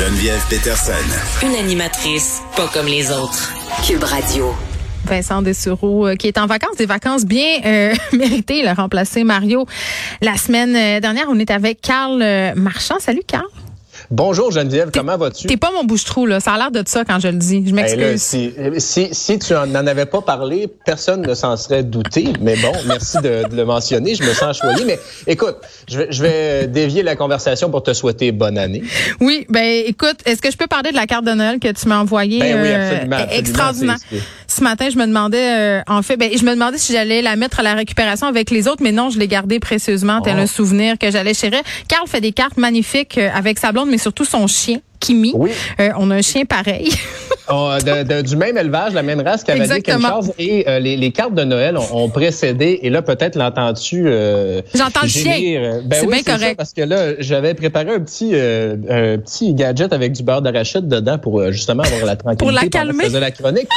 Geneviève Peterson. Une animatrice pas comme les autres. Cube Radio. Vincent Dessureau, euh, qui est en vacances, des vacances bien euh, méritées. Il a remplacé Mario la semaine euh, dernière. On est avec Carl Marchand. Salut, Carl. Bonjour Geneviève, comment vas-tu? T'es pas mon bouche-trou, là. Ça a l'air de ça quand je le dis. Je m'excuse. si, si, si, tu n'en avais pas parlé, personne ne s'en serait douté. Mais bon, merci de, de, le mentionner. Je me sens choyé. Mais écoute, je vais, je vais dévier la conversation pour te souhaiter bonne année. Oui, ben écoute, est-ce que je peux parler de la carte de Noël que tu m'as envoyée? Ben oui, absolument. Euh, extraordinaire? Ce matin, je me demandais, euh, en fait, ben, je me demandais si j'allais la mettre à la récupération avec les autres, mais non, je l'ai gardée précieusement, oh. un souvenir que j'allais chérir. Carl fait des cartes magnifiques euh, avec sa blonde, mais surtout son chien. Kimi. Oui. Euh, on a un chien pareil. oh, de, du même élevage, la même race chose. Et euh, les, les, cartes de Noël ont, précédé. Et là, peut-être l'entends-tu euh, J'entends le chien. Ben c'est oui, bien correct. Ça, parce que là, j'avais préparé un petit, euh, un petit gadget avec du beurre d'arachide dedans pour justement avoir la tranquillité. pour la calmer. de la chronique.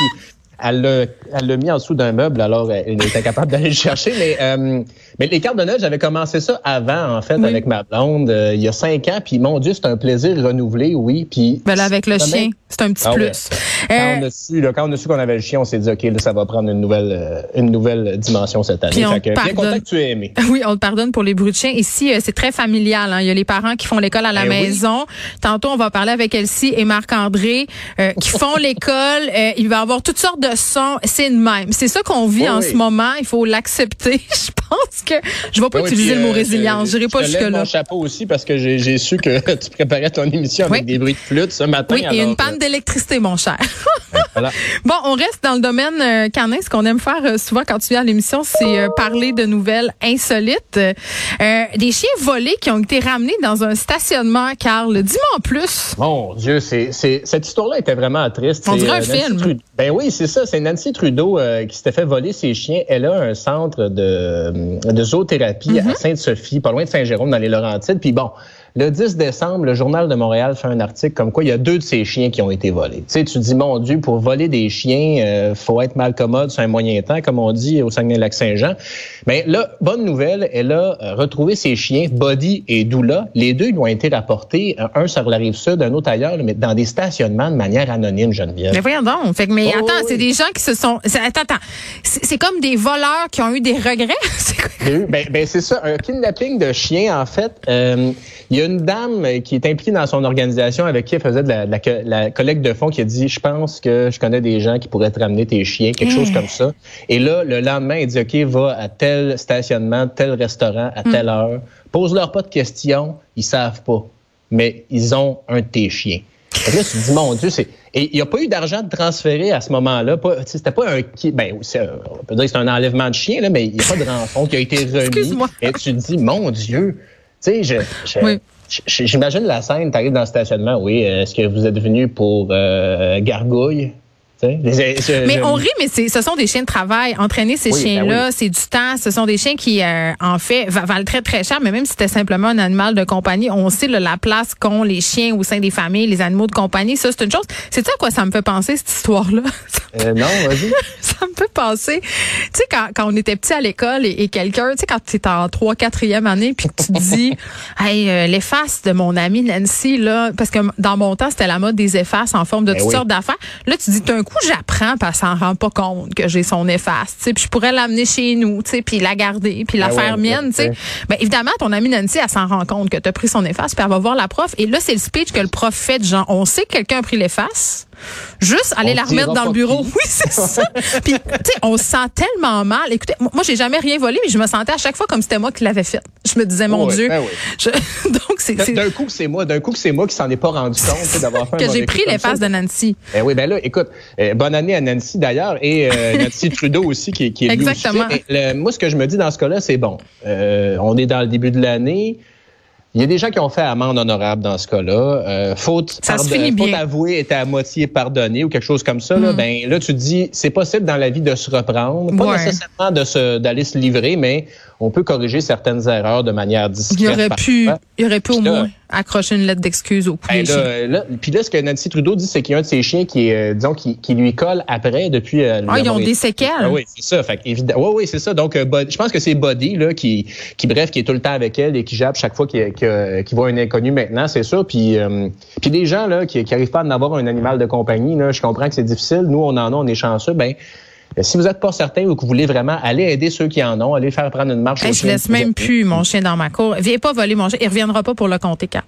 Elle l'a mis en dessous d'un meuble, alors elle était capable d'aller le chercher. Mais, euh, mais les cartes de Noël, j'avais commencé ça avant, en fait, avec ma blonde, euh, il y a cinq ans. Puis mon Dieu, c'est un plaisir renouvelé, oui. Puis ben là, avec le chien, c'est un petit ah plus. Quand, on a su, là, quand on a su qu'on avait le chien, on s'est dit, OK, là, ça va prendre une nouvelle, euh, une nouvelle dimension cette année. Fait que, bien content que tu aies aimé. Oui, on te pardonne pour les bruits de chien. Ici, c'est très familial. Hein. Il y a les parents qui font l'école à la ben maison. Tantôt, on va parler avec Elsie et Marc-André qui font l'école. il va y avoir toutes sortes de. C'est même. C'est ça qu'on vit en ce moment. Il faut l'accepter. je pense que je vais pas ben utiliser le mot euh, résilience. Je n'irai pas jusque là. mon chapeau aussi parce que j'ai su que tu préparais ton émission avec des bruits de flûte ce matin. Oui, et une panne euh, d'électricité, mon cher. Bon, on reste dans le domaine euh, canin. Ce qu'on aime faire souvent quand tu viens à l'émission, c'est parler de nouvelles insolites. des chiens volés qui ont été ramenés dans un stationnement, Carl. Dis-moi en plus. Mon Dieu, c'est cette histoire-là était vraiment triste. On dirait un film. Ben oui, c'est ça. C'est Nancy Trudeau euh, qui s'était fait voler ses chiens. Elle a un centre de, de zoothérapie à mhm. Sainte-Sophie, pas loin de Saint-Jérôme, dans les Laurentides. Puis bon, le 10 décembre, le Journal de Montréal fait un article comme quoi il y a deux de ces chiens qui ont été volés. Tu sais, tu dis, mon Dieu, pour voler des chiens, euh, faut être mal commode sur un moyen temps, comme on dit au Saguenay-Lac-Saint-Jean. Mais là, bonne nouvelle, elle a euh, retrouvé ses chiens, Buddy et Doula. Les deux, ils ont été rapportés, euh, un sur la rive sud, un autre ailleurs, mais dans des stationnements de manière anonyme, Geneviève. Mais voyons donc. Fait que, mais oh, attends, c'est des gens qui se sont... Attends, attends. C'est comme des voleurs qui ont eu des regrets? ben, ben c'est ça. Un kidnapping de chiens, en fait. Euh, il y a une dame qui est impliquée dans son organisation avec qui elle faisait de la, collecte de fonds qui a dit, je pense que je connais des gens qui pourraient te ramener tes chiens, quelque chose comme ça. Et là, le lendemain, il dit, OK, va à tel stationnement, tel restaurant, à telle mm. heure. Pose-leur pas de questions, ils savent pas. Mais ils ont un de tes chiens. Et là, tu te dis, mon Dieu, c'est. Et il n'y a pas eu d'argent de transférer à ce moment-là. C'était pas un. Ben, on peut dire que c'est un enlèvement de chien, là, mais il n'y a pas de rançon qui a été remis. Et tu te dis, mon Dieu, tu sais, j'imagine la scène, tu arrives dans le stationnement, oui, est-ce que vous êtes venu pour euh, gargouille? Mais on rit, mais ce sont des chiens de travail. Entraîner ces ben chiens-là, c'est du temps. Ce sont des chiens qui, euh, en fait, valent très, très cher. Mais même si c'était simplement un animal de compagnie, on sait la place qu'ont les chiens au sein des familles, les animaux de compagnie. Ça, c'est une chose. C'est ça à quoi ça me fait penser, cette histoire-là? Euh, non, vas-y. ça me fait penser. Tu sais, quand, quand on était petit à l'école et, quelqu'un, tu sais, quand tu es en 3 4e année, puis que tu te dis, hey, euh, l'efface de mon amie Nancy, là, parce que dans mon temps, c'était la mode des effaces en forme de ben toutes sortes d'affaires. Là, tu dis, un coup, j'apprends, parce qu'elle s'en rend pas compte que j'ai son efface. Puis je pourrais l'amener chez nous, puis la garder, puis la ben faire mienne. sais. Ben, évidemment, ton amie Nancy, elle s'en rend compte que tu as pris son efface, puis elle va voir la prof. Et là, c'est le speech que le prof fait de genre, on sait que quelqu'un a pris l'efface. Juste aller la remettre dans le bureau. Oui, c'est ça. Puis, tu sais, on se sent tellement mal. Écoutez, moi, j'ai jamais rien volé, mais je me sentais à chaque fois comme c'était moi qui l'avais fait. Je me disais, mon Dieu. Ben donc, c'est. D'un coup, c'est moi. D'un coup, c'est moi qui s'en ai pas rendu compte d'avoir fait Que j'ai pris les faces de Nancy. Ben oui, ben là, écoute, euh, bonne année à Nancy d'ailleurs et euh, Nancy Trudeau aussi qui, qui est Exactement. moi, ce que je me dis dans ce cas-là, c'est bon. Euh, on est dans le début de l'année. Il y a des gens qui ont fait amende honorable dans ce cas-là. Euh, faute, ça se finit bien. faute avouée était à moitié pardonnée ou quelque chose comme ça. Là, hmm. ben là, tu te dis, c'est possible dans la vie de se reprendre, pas nécessairement de se d'aller se livrer, mais on peut corriger certaines erreurs de manière discrète. Il aurait pu, il aurait pu au là- moins accrocher une lettre d'excuse au cou Ben là, là- puis là, ce que Nancy Trudeau dit, c'est qu'il y a un de ses chiens qui est, euh, disons, qui, qui lui colle après depuis. euh, Ah, ils ont des séquelles. Ah oui, c'est ça. Fait évidemment, oui, oui, c'est ça. Donc, euh, je pense que c'est Buddy là qui, qui bref, qui est tout le temps avec elle et qui jappe chaque fois qu'il voit un inconnu maintenant, c'est ça. Puis, euh, puis des gens là qui, qui arrivent pas à en avoir un animal de compagnie, là, je comprends que c'est difficile. Nous, on en a, on est chanceux. Ben, euh, si vous n'êtes pas certain ou que vous voulez vraiment aller aider ceux qui en ont, aller faire prendre une marche. Hey, je laisse même plus mon chien dans ma cour. Viens pas voler mon chien. Il reviendra pas pour le compter quand.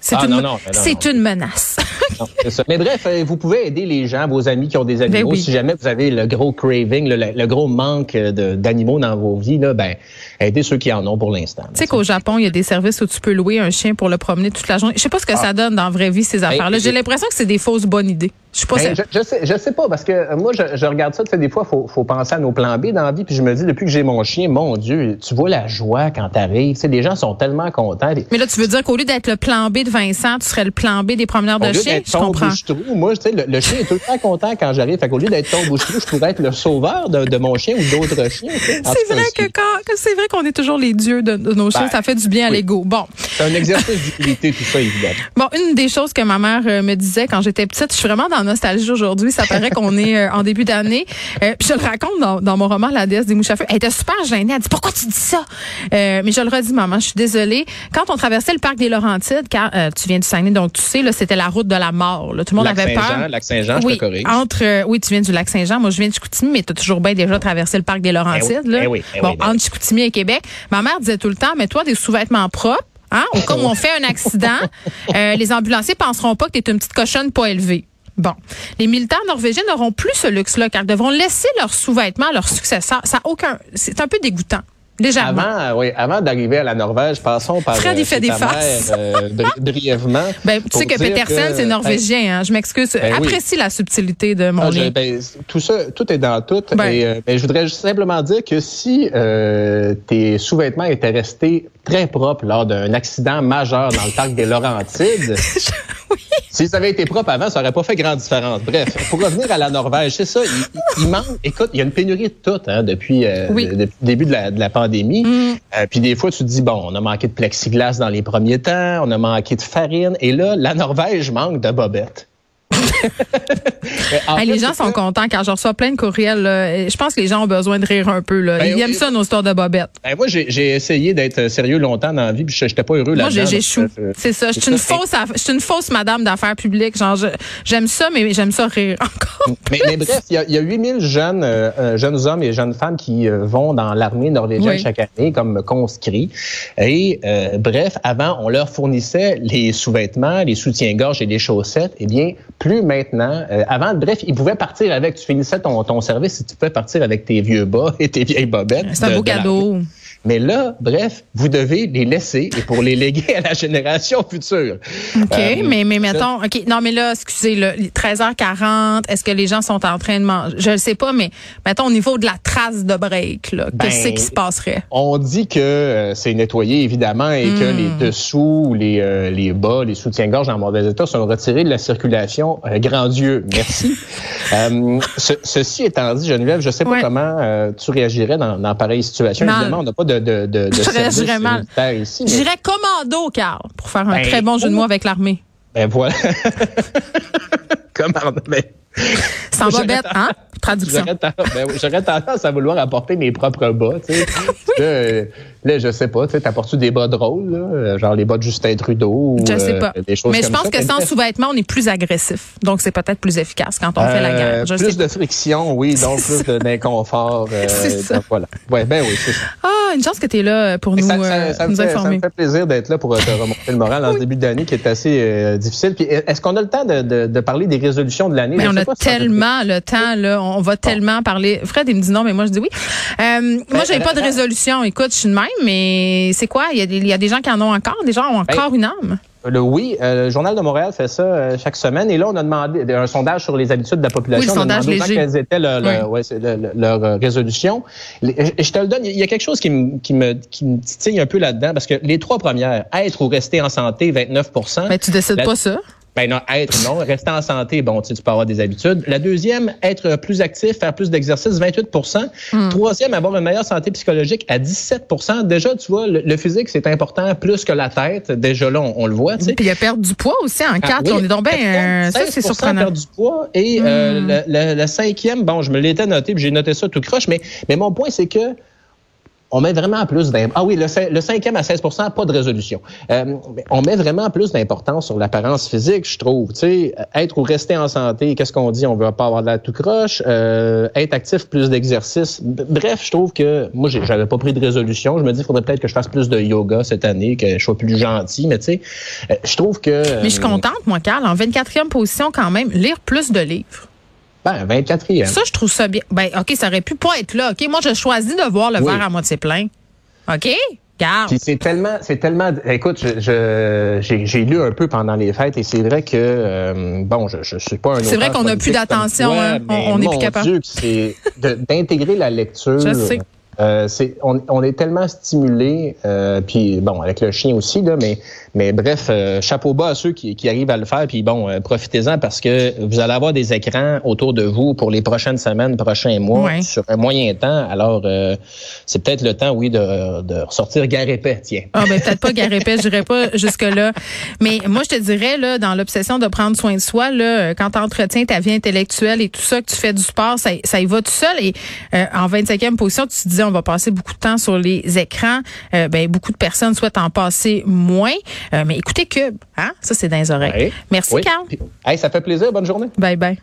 C'est Ah, une, non, non, non, c'est non. une menace. Non, c'est ça. Mais bref, euh, vous pouvez aider les gens, vos amis qui ont des animaux. Ben oui. Si jamais vous avez le gros craving, le, le gros manque euh, d'animaux dans vos vies, là, ben, aidez ceux qui en ont pour l'instant. Tu sais qu'au Japon, il y a des services où tu peux louer un chien pour le promener toute la journée. Je sais pas ce que ça donne dans la vraie vie, ces affaires-là. Ah. Ben, j'ai- l'impression que c'est des fausses bonnes idées. Je pas Ben, je, je sais, je sais pas parce que euh, moi je, je regarde ça, tu sais des fois faut, faut penser à nos plans B dans la vie puis je me dis depuis que j'ai mon chien, mon Dieu, tu vois la joie quand t'arrives, tu sais les gens sont tellement contents. Mais là, tu veux dire qu'au lieu d'être le plan B de Vincent, tu serais le plan B des promeneurs de chiens? Je comprends. moi, tu sais, le, le chien est tout le temps content quand j'arrive. Fait qu'au lieu d'être ton bouche-trou, je pourrais être le sauveur de, de mon chien ou d'autres chiens. C'est vrai que quand, c'est vrai qu'on est toujours les dieux de, de nos chiens, Ben, ça fait du bien à l'ego. Bon. C'est un exercice d'utilité, tout ça, évidemment. Bon, une des choses que ma mère euh, me disait quand j'étais petite, je suis vraiment dans la nostalgie aujourd'hui. Ça paraît qu'on est euh, en début d'année. Euh, puis je le raconte dans, dans mon roman La déesse des mouches à feu. Elle était super gênée. Elle dit pourquoi tu dis ça? Euh, Mais je le redis, maman, je suis désolée. Quand on traversait le parc des Laurentides, car euh, tu viens du Saguenay, donc tu sais, là, c'était la route de la mort. là. Tout le monde Lac avait peur. Lac Saint-Jean, je oui, te corrige. entre oui, tu viens du lac Saint-Jean. Moi, je viens de Chicoutimi, mais tu as toujours bien déjà traversé le parc des Laurentides. Eh oui, là. eh oui, eh bon, oui, ben entre Chicoutimi et Québec. Ma mère disait tout le temps, mets-toi des sous-vêtements propres. Hein, au cas où on fait un accident, euh, les ambulanciers penseront pas que tu es une petite cochonne pas élevée. Bon, les militaires norvégiens n'auront plus ce luxe-là car ils devront laisser leurs sous-vêtements à leurs successeurs. Ça aucun, c'est un peu dégoûtant. Légèrement. Avant, euh, oui, avant d'arriver à la Norvège, passons par Fred, il fait chez des ta faces. mère, euh, bri- brièvement. Ben, tu sais que Petersen, c'est norvégien. Hein, je m'excuse. Ben oui. Apprécie la subtilité de mon Ah, je- lien. ben, tout ça, tout est dans tout. Ben. Et, euh, ben, je voudrais juste simplement dire que si euh, tes sous-vêtements étaient restés très propres lors d'un accident majeur dans le parc des Laurentides, s'ils avaient été propres avant, ça aurait pas fait grande différence. Bref, pour revenir à la Norvège, c'est ça. Il, manque. Écoute, il y a une pénurie de tout hein, depuis, euh, Oui. de- depuis le début de la, de la pandémie. Euh, puis des fois, tu te dis bon, on a manqué de plexiglas dans les premiers temps, on a manqué de farine, et là, la Norvège manque de bobettes. Mais en Hey, les gens sont contents quand je reçois plein de courriels. là. Je pense que les gens ont besoin de rire un peu. Là. Ben Ils oui. aiment ça, nos histoires de bobettes. Ben, moi, j'ai essayé d'être sérieux longtemps dans la vie, puis je n'étais pas heureux Moi, j'ai- donc, j'échoue. euh, C'est ça. Je suis une fausse, une fausse madame d'affaires publiques. J'aime ça, mais j'aime ça rire encore. Mais, mais bref, il y a, a 8000 jeunes, euh, euh, jeunes hommes et jeunes femmes qui euh, vont dans l'armée norvégienne Oui. chaque année comme conscrits. Et euh, bref, avant, on leur fournissait les sous-vêtements, les soutiens-gorge et les chaussettes. Eh bien, plus maintenant. Euh, avant, bref, ils pouvaient partir avec. Tu finissais ton, ton service et tu pouvais partir avec tes vieux bas et tes vieilles bobettes. C'est un beau cadeau. Mais là, bref, vous devez les laisser et pour les léguer à la génération future. OK, Euh, mais, mais mettons, OK, non, mais là, excusez, là, 13h40, est-ce que les gens sont en train de manger? Je ne sais pas, mais mettons, au niveau de la trace de break, Ben, qu'est-ce qui se passerait? On dit que euh, c'est nettoyé, évidemment, et que Hmm. les dessous, les, euh, les bas, les soutiens-gorge en mauvais état sont retirés de la circulation. Euh, grand Dieu, merci. Euh, ce- ceci étant dit, Geneviève, je sais pas Ouais. comment euh, tu réagirais dans, dans pareille situation. Mal. Évidemment, on n'a pas de, de, de, service réagirais mal. militaire ici. mais- J'irais commando, Carl, pour faire un Ben, très bon jeu de mots avec l'armée. Ben voilà. Comment? Ben, Sans J'aurais bobette, hein? Traduction. J'aurais tendance, ben j'aurais tendance à vouloir apporter mes propres bas, tu sais. là, euh, là, je sais pas, tu sais, t'apportes-tu des bas drôles, là, euh, genre les bas de Justin Trudeau ou Je sais euh, pas. des choses Mais je pense ça. que sans sous-vêtements, on est plus agressif. Donc, c'est peut-être plus efficace quand on fait la euh, guerre. Je plus sais de friction, oui, donc plus de- d'inconfort. euh, C'est ça. donc voilà. Ouais, ben oui, c'est ça. Ah, une chance que tu es là pour Et nous, ça, euh, ça- ça nous fait, ça informer. me fait plaisir d'être là pour euh, te remonter le moral dans ce début d'année qui est assez euh, difficile. Puis est-ce qu'on a le temps de, de- de parler des résolutions de l'année? Mais Je on a ça tellement le temps, là. On va tellement parler. Fred, il me dit non, mais moi, je dis oui. Euh, moi, j'avais pas de euh, résolution. Écoute, je suis de même, mais c'est quoi? Il y, a des, il y a des gens qui en ont encore? Des gens ont encore une âme? Le oui, euh, le Journal de Montréal fait ça euh, chaque semaine. Et là, on a demandé un sondage sur les habitudes de la population. Oui, le on a demandé quelles étaient leur, leur- ouais, leur, euh, résolution. Les- Je je te le donne, il y a quelque chose qui me, qui me, qui me titille un peu là-dedans, parce que les trois premières, être ou rester en santé, 29% Mais tu décides La- pas ça? Ben non, être, non. Rester en santé, bon, tu, sais, tu peux avoir des habitudes. La deuxième, être plus actif, faire plus d'exercice, 28% Hmm. Troisième, avoir une meilleure santé psychologique à 17% Déjà, tu vois, le, le physique, c'est important plus que la tête. Déjà là, on, on le voit, tu sais. Puis il y a perdre du poids aussi en Ah, quatre. oui, on est donc bien. euh, ça, c'est 16% surprenant. perdre du poids. Et euh, Mm. le- le cinquième, bon, je me l'étais noté, puis j'ai noté ça tout croche, mais, mais mon point, c'est que on met vraiment plus d'importance. Ah oui, le, cin- le cinquième à 16 pas de résolution. Euh, on met vraiment plus d'importance sur l'apparence physique, je trouve. Tu sais, être ou rester en santé, qu'est-ce qu'on dit? On veut pas avoir de la tout croche. Euh, être actif, plus d'exercice. Bref, je trouve que moi, j'avais pas pris de résolution. Je me dis, il faudrait peut-être que je fasse plus de yoga cette année, que je sois plus gentil. Mais tu sais, euh, je trouve que... Mais je suis euh, contente, moi, Carl, en 24e position quand même, lire plus de livres. Ben, 24e. Ça, je trouve ça bien. Ben, OK, ça aurait pu pas être là. OK, moi, je choisis de voir le Oui. verre à moitié plein. OK? Garde. Puis c'est tellement, c'est tellement. Écoute, je, j'ai, lu un peu pendant les fêtes et c'est vrai que euh, bon, je, je suis pas un. C'est vrai qu'on a plus d'attention, hein. On- mais on est plus capable. C'est d'intégrer la lecture. Je sais. Euh, on est tellement stimulé, euh, puis bon, avec le chien aussi là, mais mais bref, euh, chapeau bas à ceux qui, qui arrivent à le faire, puis bon, euh, profitez-en parce que vous allez avoir des écrans autour de vous pour les prochaines semaines, prochains mois, Ouais. sur un moyen temps. Alors, euh, c'est peut-être le temps, oui, de, de ressortir garépet, tiens. Ah ben peut-être pas Garépé, je dirais pas jusque là. Mais moi je te dirais là dans l'obsession de prendre soin de soi là, quand tu entretiens ta vie intellectuelle et tout ça que tu fais du sport, ça, ça y va tout seul et euh, en 25e position, tu te dis on va passer beaucoup de temps sur les écrans. Euh, ben beaucoup de personnes souhaitent en passer moins. Euh, mais écoutez Cube, hein, ça c'est dans les oreilles. Merci Oui. Carl. Hey, ça fait plaisir. Bonne journée. Bye bye.